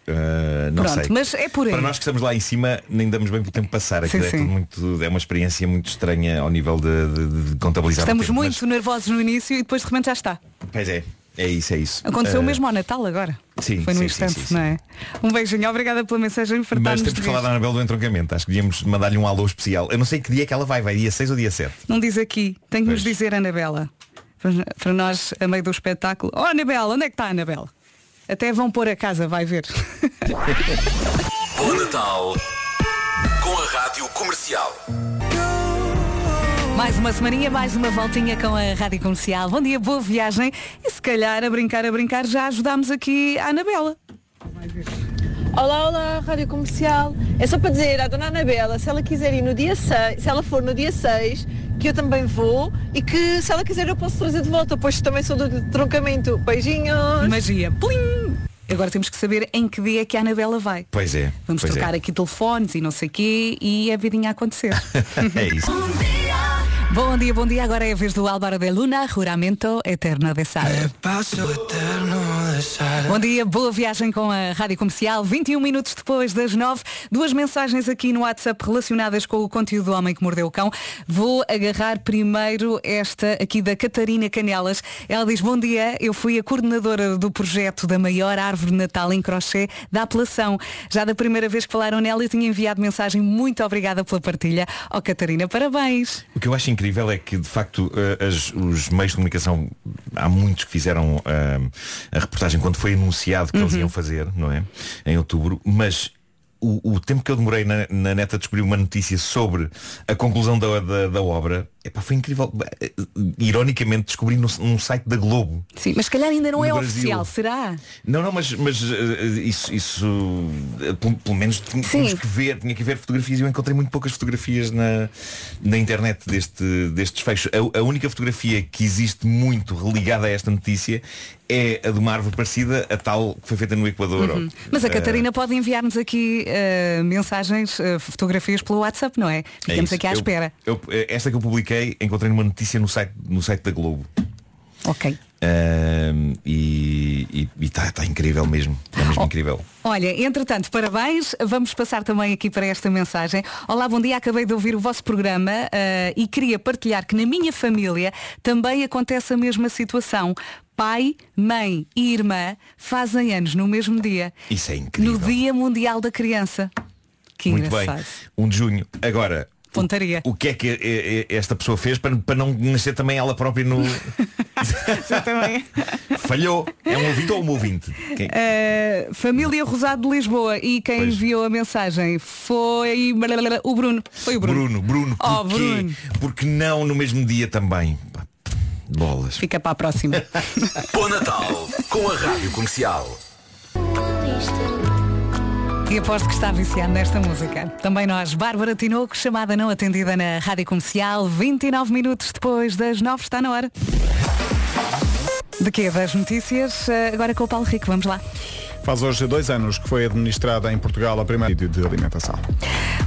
Ah, não Pronto, sei. mas é por aí. Para nós que estamos lá em cima, nem damos bem pelo tempo passar. Sim, é, muito, é uma experiência muito estranha ao nível de, de- de contabilizar. o Estamos tempo, muito nervosos no início e depois de repente já está. mas- Pois é, é isso, é isso. Aconteceu Ah, mesmo ao Natal agora. sim, Foi num sim, instante, sim, sim, não é? Um beijinho, obrigada pela mensagem para Mas temos de que falar da Anabel do entroncamento. Acho que devíamos mandar-lhe um alô especial. Eu não sei que dia é que ela vai, vai dia 6 ou dia 7. Não diz aqui, tem que nos Pois. dizer Anabela. Para- Para nós, a meio do espetáculo. Oh Anabela, onde é que está a Anabela? Até vão pôr a casa, vai ver. Bom Natal com a Rádio Comercial. Mais uma semaninha, mais uma voltinha com a Rádio Comercial. Bom dia, boa viagem. E se calhar, a brincar, a brincar, já ajudámos aqui a Anabela. Olá, olá, Rádio Comercial. É só para dizer à Dona Anabela, se ela quiser ir no dia 6, se ela for no dia 6, que eu também vou e que se ela quiser eu posso trazer de volta, pois também sou do troncamento. Beijinhos. Magia. Plim! Agora temos que saber em que dia é que a Anabela vai. Pois é. Vamos pois trocar é. aqui telefones e não sei quê e a vidinha a acontecer. é isso. Bom dia, bom dia. Agora é a vez do Álvaro de Luna, Juramento Eterno de Sal. Bom dia, boa viagem com a Rádio Comercial. 21 minutos depois das 9, duas mensagens aqui no WhatsApp relacionadas com o conteúdo do Homem que Mordeu o Cão. Vou agarrar primeiro esta aqui da Catarina Canelas. Ela diz, bom dia, eu fui a coordenadora do projeto da maior árvore de Natal em crochê da apelação. Já da primeira vez que falaram nela, eu tinha enviado mensagem. Muito obrigada pela partilha. Oh, Catarina, parabéns. O que eu acho incrível é que, de facto, eh, as- os meios de comunicação, há muitos que fizeram eh, a reportagem quando foi anunciado que eles Uhum. iam fazer, não é? Em outubro, mas o, o tempo que eu demorei na, na neta a descobrir uma notícia sobre a conclusão da, da, da obra, epá, foi incrível. Eh, Ironicamente, descobri no, num site da Globo. Sim, mas se calhar ainda não é Brasil. oficial, será? Não, não, mas, mas eh, isso, isso eh, pelo, pelo menos tinha- tínhamos que ver, tinha que ver fotografias e eu encontrei muito poucas fotografias na, na internet deste, deste desfecho. A, a única fotografia que existe muito religada a esta notícia é a de uma árvore parecida a tal que foi feita no Equador. Uhum. Mas a Catarina pode enviar-nos aqui eh, mensagens, eh, fotografias pelo WhatsApp, não é? é Ficamos isso. aqui à Eu- espera. eu- esta que eu publiquei, encontrei numa notícia no site, no site da Globo. Ok. E está tá incrível mesmo. Está Oh. mesmo incrível. Olha, entretanto, parabéns. Vamos passar também aqui para esta mensagem. Olá, bom dia. Acabei de ouvir o vosso programa eh, e queria partilhar que na minha família também acontece a mesma situação. Pai, mãe e irmã fazem anos no mesmo dia. Isso é incrível. No Dia Mundial da Criança. Que Muito engraçado. bem. 1 de junho. Agora, Pontaria. o que é que eh, eh, esta pessoa fez para, para não nascer também ela própria no. Falhou. É um ouvinte ou um ouvinte? Quem- Uh, família Rosado de Lisboa e quem Pois. enviou a mensagem foi o Bruno. Foi o Bruno. Bruno, Bruno, Oh, porquê? Bruno. Porque não no mesmo dia também? Bolas. Fica para a próxima. Bom Natal com a Rádio Comercial. E aposto que está viciado nesta música. Também nós, Bárbara Tinoco, chamada não atendida na Rádio Comercial, 29 minutos depois das 9, está na hora. De quê? Das notícias, eh, agora com o Paulo Rico, vamos lá. Faz hoje dois anos que foi administrada em Portugal a primeira de alimentação.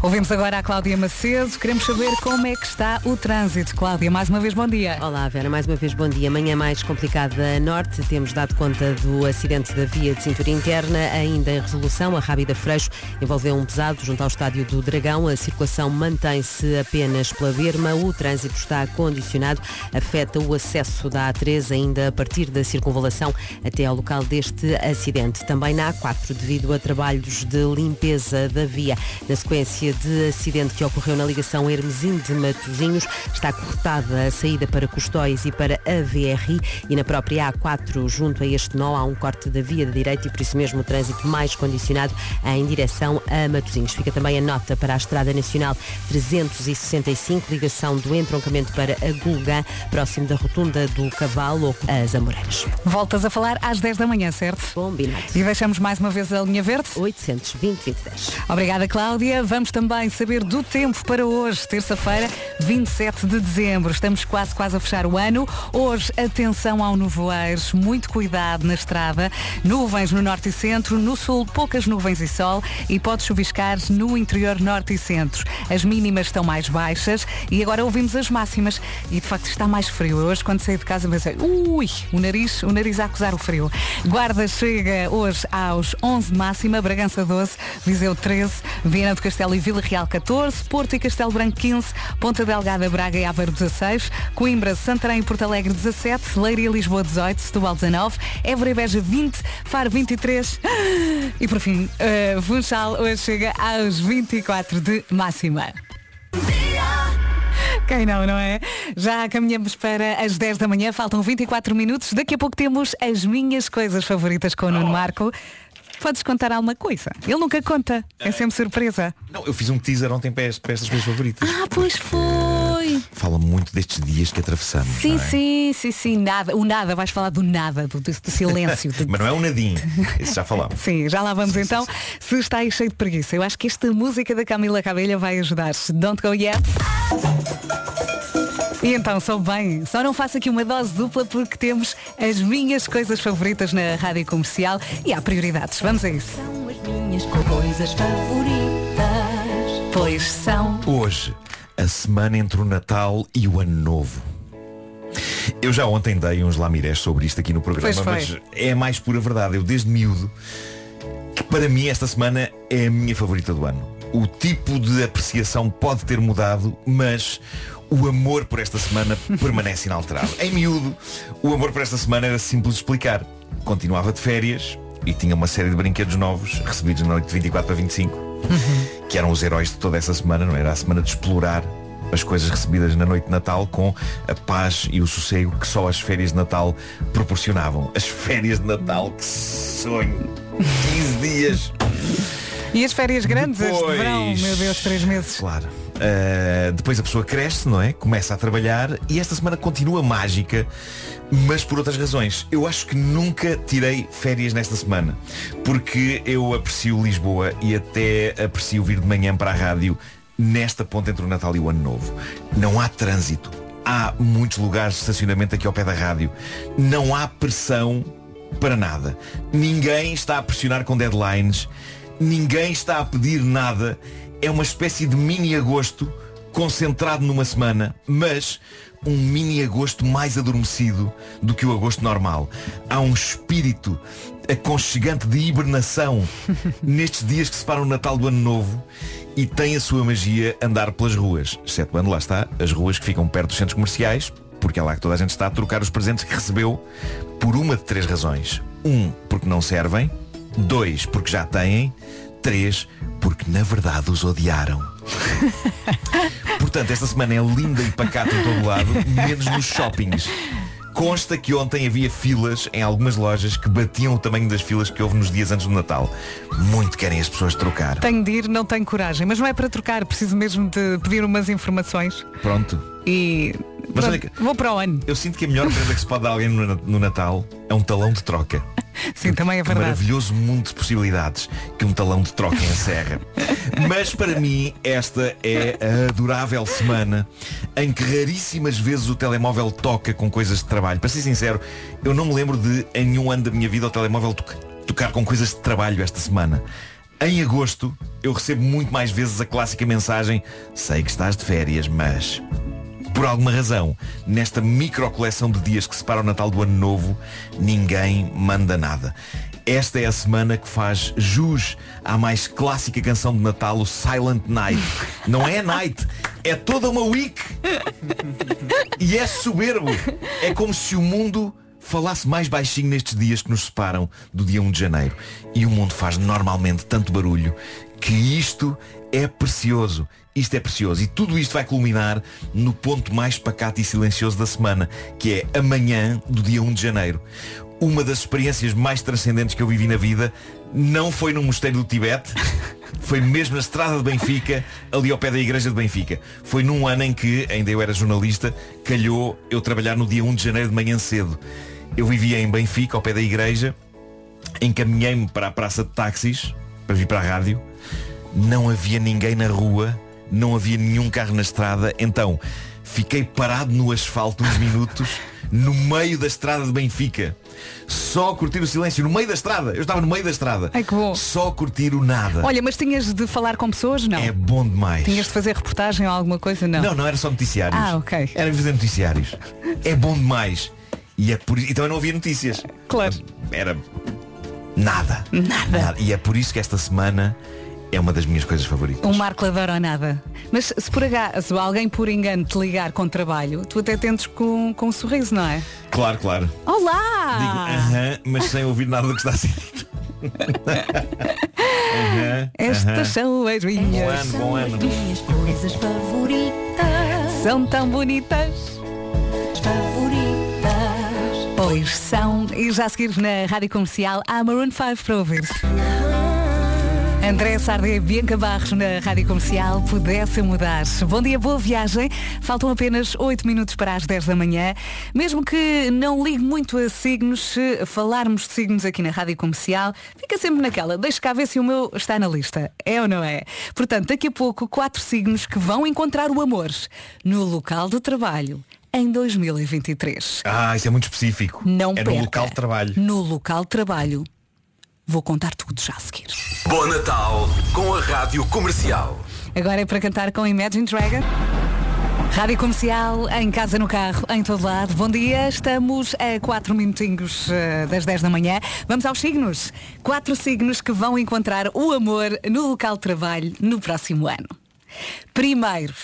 Ouvimos agora a Cláudia Macedo, queremos saber como é que está o trânsito. Cláudia, mais uma vez bom dia. Olá Vera, mais uma vez bom dia. Manhã mais complicada a norte, temos dado conta do acidente da via de cintura interna, ainda em resolução, a Rábida Freixo envolveu um pesado junto ao estádio do Dragão, a circulação mantém-se apenas pela berma, o trânsito está condicionado, afeta o acesso da A3 ainda a partir da circunvalação até ao local deste acidente. Também na A4, devido a trabalhos de limpeza da via, na sequência de acidente que ocorreu na ligação Hermesim de Matosinhos, está cortada a saída para Custóis e para a VRI e na própria A4, junto a este nó, há um corte da via da direita e por isso mesmo o trânsito mais condicionado em direção a Matosinhos. Fica também a nota para a Estrada Nacional 365, ligação do entroncamento para a Gulgã, próximo da rotunda do Cavalo as Amoreiras. Voltas a falar às 10 da manhã, certo? Combinado. Deixamos mais uma vez a linha verde? 820 2010. Obrigada, Cláudia. Vamos também saber do tempo para hoje, terça-feira, 27 de dezembro. Estamos quase, quase a fechar o ano. Hoje, atenção ao nevoeiro, muito cuidado na estrada. Nuvens no norte e centro, no sul, poucas nuvens e sol e pode chuviscar no interior norte e centro. As mínimas estão mais baixas e agora ouvimos as máximas e de facto está mais frio. Hoje, quando saí de casa, pensei, ui, o nariz, o nariz a acusar o frio. Guarda chega hoje aos 11 de máxima, Bragança 12, Viseu 13, Viana do Castelo e Vila Real 14, Porto e Castelo Branco 15, Ponta Delgada, Braga e Aveiro 16, Coimbra, Santarém e Porto Alegre 17, Leiria e Lisboa 18, Setúbal 19, Évora e Beja 20, Faro 23 e por fim, uh, Funchal hoje chega aos 24 de máxima. Quem não, não é? Já caminhamos para as 10 da manhã, faltam 24 minutos. Daqui a pouco temos as minhas coisas favoritas com o Nuno Marco. Podes contar alguma coisa? Ele nunca conta, é sempre surpresa. Não, eu fiz um teaser ontem para, est- para estas coisas favoritas. Ah, pois foi! Fala muito destes dias que atravessamos. Sim, não é? sim, sim, sim, nada. O nada, vais falar do nada, do, do- do silêncio. do- Mas não é um nadinho. Isso já falámos. Sim, já lá vamos então. Se está aí cheio de preguiça, eu acho que esta música da Camila Cabelha vai ajudar. Don't go yet. E então, sou bem, só não faço aqui uma dose dupla porque temos as minhas coisas favoritas na rádio comercial e há prioridades. Vamos a isso. São as minhas coisas favoritas. Pois são. Hoje, a semana entre o Natal e o Ano Novo. Eu já ontem dei uns lamirés sobre isto aqui no programa, mas é a mais pura verdade. Eu desde miúdo, que para mim esta semana é a minha favorita do ano. O tipo de apreciação pode ter mudado, mas o amor por esta semana permanece inalterado. Em miúdo, o amor por esta semana era simples de explicar. Continuava de férias e tinha uma série de brinquedos novos recebidos na noite de 24 para 25 que eram os heróis de toda essa semana, não era? A semana de explorar as coisas recebidas na noite de Natal com a paz e o sossego que só as férias de Natal proporcionavam. As férias de Natal, que sonho! 15 dias! E as férias grandes, Depois- verão, meu Deus, três meses. Claro. Uh, depois a pessoa cresce, não é? Começa a trabalhar e esta semana continua mágica, mas por outras razões. Eu acho que nunca tirei férias nesta semana, porque eu aprecio Lisboa e até aprecio vir de manhã para a rádio nesta ponta entre o Natal e o Ano Novo. Não há trânsito. Há muitos lugares de estacionamento aqui ao pé da rádio. Não há pressão para nada. Ninguém está a pressionar com deadlines. Ninguém está a pedir nada. É uma espécie de mini agosto concentrado numa semana, mas um mini agosto mais adormecido do que o agosto normal. Há um espírito aconchegante de hibernação nestes dias que separam o Natal do Ano Novo e tem a sua magia andar pelas ruas. Exceto quando lá está, as ruas que ficam perto dos centros comerciais, porque é lá que toda a gente está a trocar os presentes que recebeu por uma de três razões. Um, porque não servem. Dois, porque já têm. Três, porque na verdade os odiaram. Portanto, esta semana é linda e pacata em todo lado, menos nos shoppings. Consta que ontem havia filas em algumas lojas que batiam o tamanho das filas que houve nos dias antes do Natal. Muito querem as pessoas trocar. Tenho de ir, não tenho coragem, mas não é para trocar, preciso mesmo de pedir umas informações Pronto. E Mas olha vou para o ano. Eu sinto que a melhor prenda que se pode dar a alguém no, Natal é um talão de troca. Sim, também é verdade. maravilhoso mundo de possibilidades que um talão de troca encerra. Mas para mim, esta é a adorável semana em que raríssimas vezes o telemóvel toca com coisas de trabalho. Para ser sincero, eu não me lembro de, em nenhum ano da minha vida, o telemóvel toca- tocar com coisas de trabalho esta semana. Em agosto, eu recebo muito mais vezes a clássica mensagem Sei que estás de férias, mas... Por alguma razão, nesta micro coleção de dias que separa o Natal do Ano Novo, ninguém manda nada. Esta é a semana que faz jus à mais clássica canção de Natal, o Silent Night. Não é night, é toda uma week. E é soberbo. É como se o mundo falasse mais baixinho nestes dias que nos separam do dia 1 de janeiro. E o mundo faz normalmente tanto barulho que isto é precioso. Isto é precioso. E tudo isto vai culminar no ponto mais pacato e silencioso da semana, que é amanhã do dia 1 de janeiro. Uma das experiências mais transcendentes que eu vivi na vida não foi no mosteiro do Tibete, foi mesmo na estrada de Benfica, ali ao pé da igreja de Benfica. Foi num ano em que, ainda eu era jornalista, calhou eu trabalhar no dia 1 de janeiro de manhã cedo. Eu vivia em Benfica, ao pé da igreja, encaminhei-me para a praça de táxis, para vir para a rádio. Não havia ninguém na rua, não havia nenhum carro na estrada, então fiquei parado no asfalto uns minutos, no meio da estrada de Benfica. Só a curtir o silêncio, no meio da estrada. Eu estava no meio da estrada. Ai, que bom. Só a curtir o nada. Olha, mas tinhas de falar com pessoas? Não. É bom demais. Tinhas de fazer reportagem ou alguma coisa? Não. Não, não era só noticiários. Ah, ok. Era fazer noticiários. É bom demais. E é por... e também não havia notícias. Claro. Era nada. Nada. E é por isso que esta semana é uma das minhas coisas favoritas. Um Marco adora ou nada. Mas se por acaso alguém por engano te ligar com trabalho, tu até tentes com, com um sorriso, não é? Claro, claro. Olá! Digo aham, mas sem ouvir nada do que está a ser dito. Estas são as Bom minhas. ano, bom ano. Minhas coisas favoritas. São tão bonitas. Favoritas. Pois são. E já a seguir na Rádio Comercial há Maroon 5 para ouvir. André Sarde e Bianca Barros na Rádio Comercial pudesse mudar. Bom dia, boa viagem. Faltam apenas 8 minutos para as 10 da manhã. Mesmo que não ligue muito a signos, se falarmos de signos aqui na Rádio Comercial, fica sempre naquela. Deixa cá ver se o meu está na lista. É ou não é? Portanto, daqui a pouco, quatro signos que vão encontrar o amor no local de trabalho em 2023. Ah, isso é muito específico. Não é perca. no local de trabalho. No local de trabalho. Vou contar tudo já a seguir. Bom Natal com a Rádio Comercial. Agora é para cantar com Imagine Dragon. Rádio Comercial, em casa, no carro, em todo lado. Bom dia, estamos a 4 minutinhos eh, das 10 da manhã. Vamos aos signos. Quatro signos que vão encontrar o amor no local de trabalho no próximo ano. Primeiro,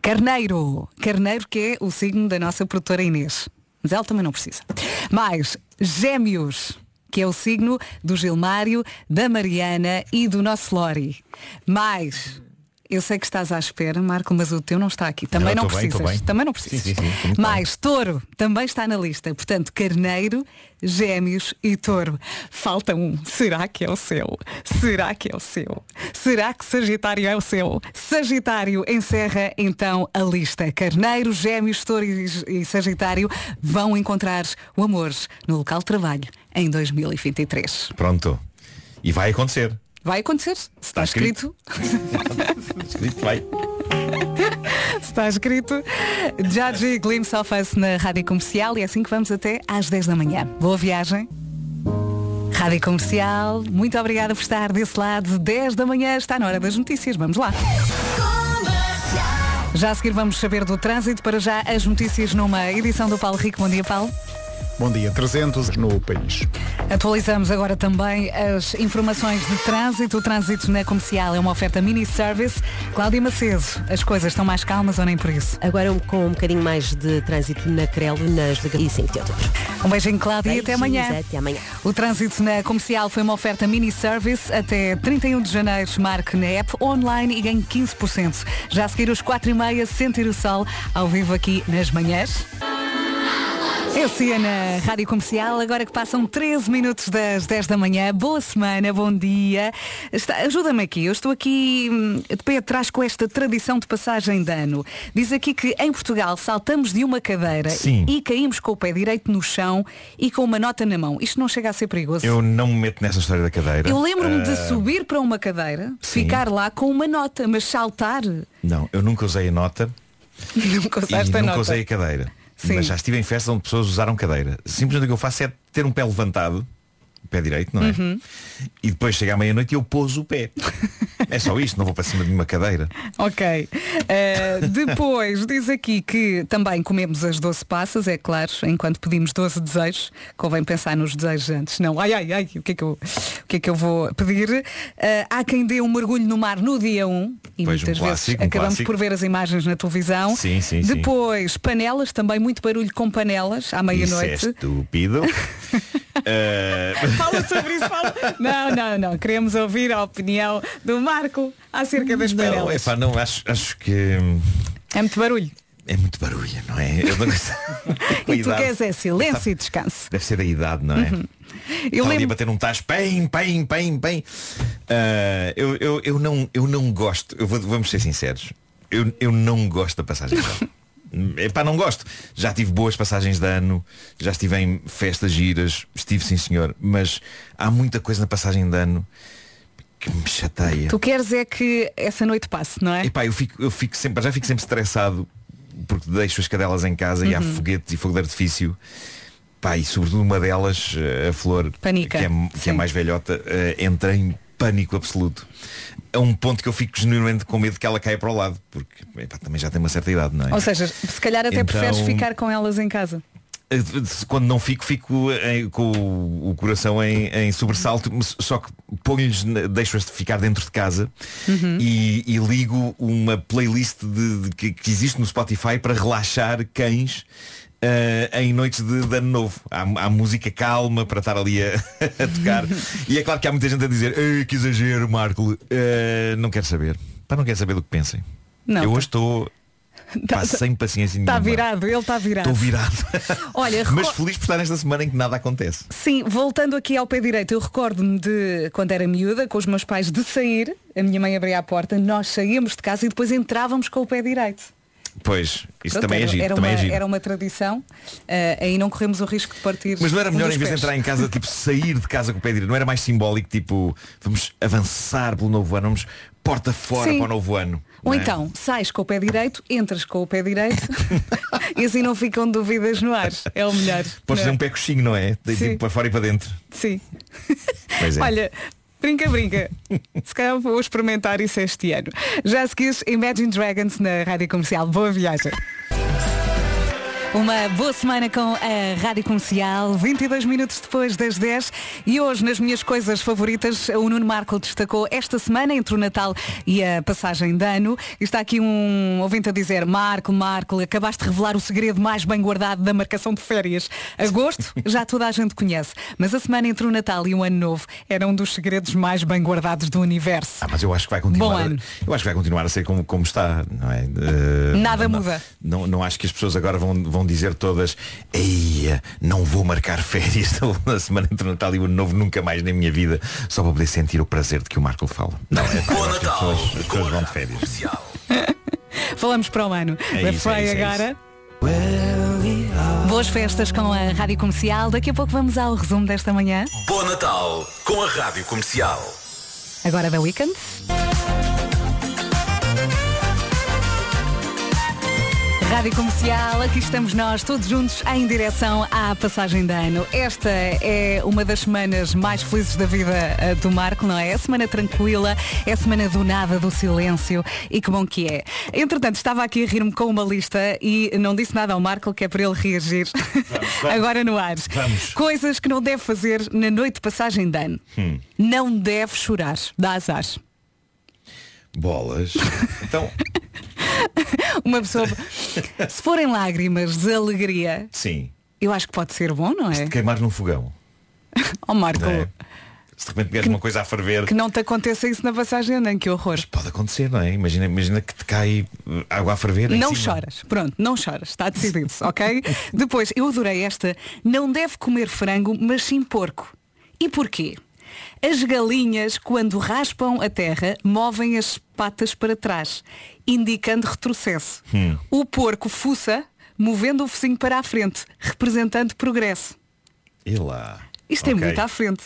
Carneiro. Carneiro que é o signo da nossa produtora Inês. Mas ela também não precisa. Mais, Gêmeos, que é o signo do Gilmário, da Mariana e do nosso Lori. Mais, eu sei que estás à espera, Marco, mas o teu não está aqui. Também Não, não, bem, precisas. estou bem. Também não precisas. Sim, sim, sim, muito Mais, touro, também está na lista. Portanto, carneiro, gêmeos e touro. Falta um. Será que é o seu? Será que é o seu? Será que Sagitário é o seu? Sagitário encerra então a lista. Carneiro, gêmeos, touro e e Sagitário vão encontrar o amor no local de trabalho em 2023. Pronto. E vai acontecer. Vai acontecer. Se está escrito. Escrito vai. Está escrito Judge Glimpse of Us na Rádio Comercial e é assim que vamos até às 10 da manhã. Boa viagem. Rádio Comercial, muito obrigada por estar desse lado. 10 da manhã está na hora das notícias. Vamos lá. Já a seguir vamos saber do trânsito. Para já as notícias numa edição do Paulo Rico. Bom dia, Paulo. Bom dia, 300 no país. Atualizamos agora também as informações de trânsito. O trânsito na comercial é uma oferta mini-service. Cláudia Macedo, as coisas estão mais calmas ou nem por isso? Agora com um bocadinho mais de trânsito na Crelo, nas e 5 de outubro. Um beijinho, Cláudia, e até amanhã. Até amanhã. O trânsito na comercial foi uma oferta mini-service. Até 31 de janeiro, marque na app online e ganhe 15%. Já a seguir, os 4 e meia, sentir o sol, ao vivo aqui nas manhãs. Eu sei na Rádio Comercial, agora que passam 13 minutos das 10 da manhã. Boa semana, bom dia. Ajuda-me aqui, eu estou aqui hum, de pé atrás com esta tradição de passagem de ano. Diz aqui que em Portugal saltamos de uma cadeira Sim. e caímos com o pé direito no chão e com uma nota na mão. Isto não chega a ser perigoso? Eu não me meto nessa história da cadeira. Eu lembro-me de Ah, subir para uma cadeira, sim. ficar lá com uma nota, mas saltar. Não, eu nunca usei a nota Nunca usaste a nunca nota. usei a cadeira. Sim. Mas já estive em festas onde pessoas usaram cadeira. Simplesmente o que eu faço é ter um pé levantado, pé direito, não é? Uhum. E depois chega à meia-noite e eu pouso o pé. é só isto, não vou para cima de uma cadeira. Ok. Eh, depois diz aqui que também comemos as 12 passas, é claro, enquanto pedimos 12 desejos. Convém pensar nos desejos antes. Não, ai, ai, ai, o que é que eu, o que é que eu vou pedir? Eh, há quem dê um mergulho no mar no dia 1 e Pois, um muitas vezes clássico, um acabamos clássico. por ver as imagens na televisão. Sim, sim, sim. Depois, panelas, também muito barulho com panelas à Isso é meia-noite. estúpido. Eh, Fala sobre isso, fala. Não, não, não. Queremos ouvir a opinião do Marco acerca das não, panelas. epá, não, acho, acho que É muito barulho. é muito barulho, não é? Eu não... E tu idade- queres é silêncio e descanso. Deve ser da idade, não é? Uhum. Eu Estava ali lembro. bater um tacho, pem, pem, pem, pem. Ah, eu, eu, eu, não, eu não gosto, eu vou, vamos ser sinceros, eu, eu não gosto da passagem de. Epá, não gosto. Já tive boas passagens de ano, já estive em festas giras, estive sim senhor, mas há muita coisa na passagem de ano que me chateia. Tu queres é que essa noite passe, não é? Epá, eu fico, eu fico sempre, já fico sempre estressado porque deixo as cadelas em casa e há Uhum. foguetes e fogo de artifício. Pá, e sobretudo uma delas, eh, a flor, Panica. que é, que é mais velhota, eh, entra em pânico absoluto. A um ponto que eu fico genuinamente com medo que ela caia para o lado, porque epá, também já tem uma certa idade, não é? Ou seja, se calhar até Então- preferes ficar com elas em casa. Eh, Quando não fico, fico em- com o, coração em, em sobressalto, só que ponho-lhes, deixo-as de ficar dentro de casa Uhum. e, e ligo uma playlist de, de- que existe no Spotify para relaxar cães eh, em noites de, de ano novo. Há, há música calma para estar ali a, a tocar. e é claro que há muita gente a dizer, "Ei, que exagero, Marco. Eh, não quero saber. Pá, não quero saber do que pensem. Não, Eu tá- hoje estou pá, sem paciência nenhuma. Está virado, ele está virado. Estou virado. Olha, Mas reco- feliz por estar nesta semana em que nada acontece. Sim, voltando aqui ao pé direito, eu recordo-me de quando era miúda, com os meus pais, de sair, a minha mãe abria a porta, nós saíamos de casa e depois entrávamos com o pé direito. Pois, isso Pronto, também é era, giro. era também uma, é giro. era uma tradição, eh, aí não corremos o risco de partir. Mas não era melhor em vez de pés. entrar em casa, tipo, sair de casa com o pé direito? Não era mais simbólico, tipo, vamos avançar pelo novo ano, vamos porta fora Sim. para o novo ano. Ou é? então, sais com o pé direito, entras com o pé direito e assim não ficam dúvidas no ar. É o melhor. Podes ter é? um pé coxinho, não é? De- Sim. Tipo, para fora e para dentro. Sim. Pois é. Olha, Brinca, brinca. Se calhar vou experimentar isso este ano. Já a seguir, Imagine Dragons na Rádio Comercial. Boa viagem. Uma boa semana com a Rádio Comercial, 22 minutos depois das 10 e hoje nas minhas coisas favoritas o Nuno Marco destacou esta semana entre o Natal e a passagem de ano. Está aqui um ouvinte a dizer, Marco, Marco, acabaste de revelar o segredo mais bem guardado da marcação de férias. Agosto já toda a gente conhece, mas a semana entre o Natal e o Ano Novo era um dos segredos mais bem guardados do universo. Ah, mas eu acho que vai continuar. Bom ano. eu acho que vai continuar a ser como, como está, não é? Eh, Nada não- muda. Não, não acho que as pessoas agora vão, vão dizer todas, eia, não vou marcar férias na semana entre o Natal e o Ano Novo nunca mais na minha vida, só para poder sentir o prazer de que o Marco fala. Não, é que as pessoas, as pessoas vão de férias. Falamos para o ano. É da isso, é isso, é agora. Boas festas com a Rádio Comercial. Daqui a pouco vamos ao resumo desta manhã. Bom Natal com a Rádio Comercial. Agora da Weekend. Rádio Comercial, aqui estamos nós todos juntos em direção à passagem de ano. Esta é uma das semanas mais felizes da vida eh, do Marco, não é? É a semana tranquila, é a semana do nada, do silêncio e que bom que é. Entretanto, estava aqui a rir-me com uma lista e não disse nada ao Marco, que é para ele reagir agora no ar. Vamos. Coisas que não deve fazer na noite de passagem de ano. Hum. Não deve chorar, dá azar. Bolas. Então, Uma pessoa. Se forem lágrimas de alegria, sim, eu acho que pode ser bom, não é? de queimar num fogão. Ó Marco, Não é? Se de repente vês uma coisa a ferver, que não te aconteça isso na passagem, nem que horror. pode acontecer, não é? Imagina, imagina que te cai água a ferver. Não choras, pronto, não choras, está decidido, ok? Depois, eu adorei esta, não deve comer frango, mas sim porco. E porquê? As galinhas, quando raspam a terra, movem as patas para trás, indicando retrocesso. Hum. O porco fuça, movendo o focinho para a frente, representando progresso. E lá. Isto é Ok. muito à frente.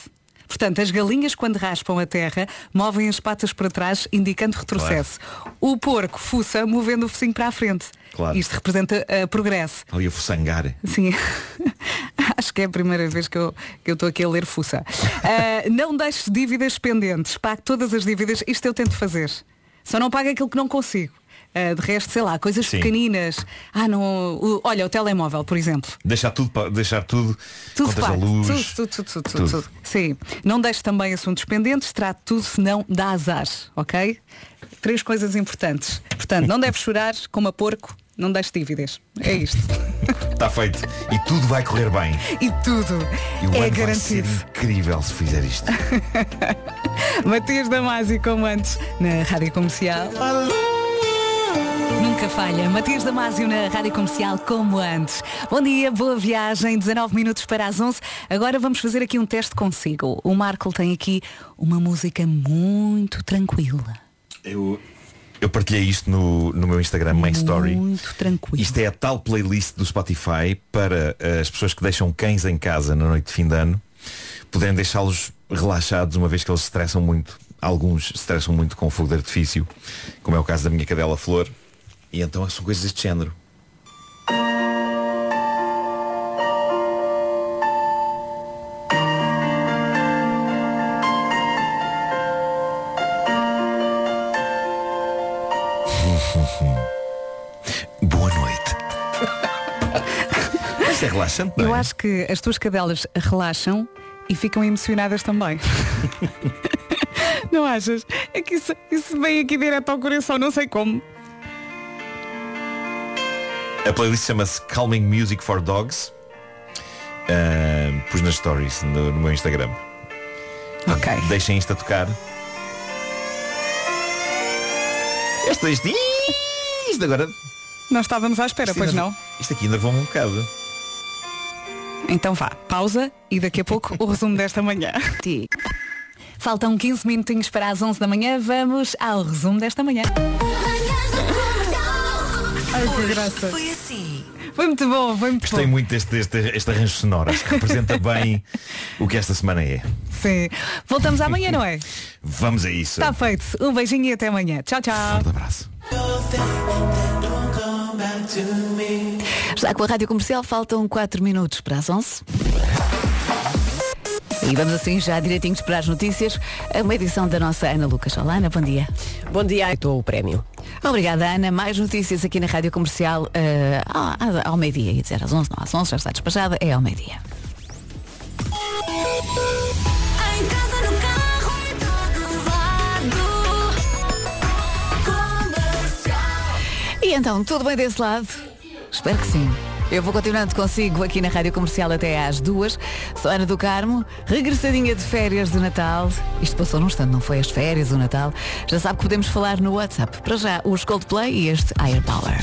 Portanto, as galinhas, quando raspam a terra, movem as patas para trás, indicando retrocesso. O porco fuça, movendo o focinho para a frente. Claro. Isto representa uh, progresso. Ali a fuçangar. Sim. Acho que é a primeira vez que eu que eu estou aqui a ler fuça. Uh, não deixes dívidas pendentes. Pague todas as dívidas. Isto eu tento fazer. Só não pago aquilo que não consigo. Uh, de resto, sei lá, coisas Sim. pequeninas. Ah, não. o- olha, o telemóvel, por exemplo. Deixar tudo, deixar tudo, Tudo contas da pago. luz. Tudo, tudo, tudo, tudo, tudo. Sim. Não deixe também assuntos pendentes, trate tudo, senão dá azar, ok? Três coisas importantes. Portanto, não deve chorar, coma porco, não deixe dívidas. É isto. Está feito. E tudo vai correr bem. E tudo E o é ano vai ser garantido. incrível se fizer isto. Matias Damasio, como antes, na Rádio Comercial. Nunca falha. Matias Damasio na Rádio Comercial, como antes. Bom dia, boa viagem, 19 minutos para as 11. Agora vamos fazer aqui um teste consigo. O Marco tem aqui uma música muito tranquila. Eu, eu partilhei isto no, no meu Instagram Main Story. Muito tranquila. Isto é a tal playlist do Spotify para eh, as pessoas que deixam cães em casa na noite de fim de ano poderem deixá-los relaxados uma vez que eles se estressam muito. Alguns se estressam muito com o fogo de artifício, como é o caso da minha cadela Flor. E então são coisas deste género. Boa noite. Isto é relaxante, não é? Eu acho que as tuas cadelas relaxam e ficam emocionadas também. não achas? É que isso, isso vem aqui direto ao coração, não sei como. A playlist chama-se Calming Music for Dogs. Ah, pus nas stories no, no meu Instagram. Ok. Deixem isto a tocar. Este, este, isto agora. Não estávamos à espera, isto pois não? Isto aqui enervou-me um bocado. Então vá, pausa e daqui a pouco o resumo desta manhã. Faltam 15 minutinhos para as 11 da manhã. Vamos ao resumo desta manhã. Ai, que graça. Foi assim. Foi muito bom, foi muito Gostei bom. muito deste, deste, este arranjo sonoro. Acho que representa bem o que esta semana é. Sim. Voltamos amanhã, não é? Vamos a isso. Está feito. Um beijinho e até amanhã. Tchau, tchau. Forte abraço. Já com a Rádio Comercial faltam 4 minutos para as 11. E vamos assim já direitinhos para as notícias. Uma edição da nossa Ana Lucas. Olá, Ana, bom dia. Bom dia, estou o prémio. Obrigada, Ana. Mais notícias aqui na Rádio Comercial eh, ao, ao meio-dia. Ia dizer às 11, não, às 11 já está despachada, é ao meio-dia. Em casa, no carro, em todo lado. Comercial. E então, tudo bem desse lado? Espero que sim. Eu vou continuando consigo aqui na Rádio Comercial até às duas. Sou Ana do Carmo, regressadinha de férias de Natal. Isto passou num instante, não foi as férias, o Natal. Já sabe que podemos falar no WhatsApp. Para já, os Coldplay e este Higher Power.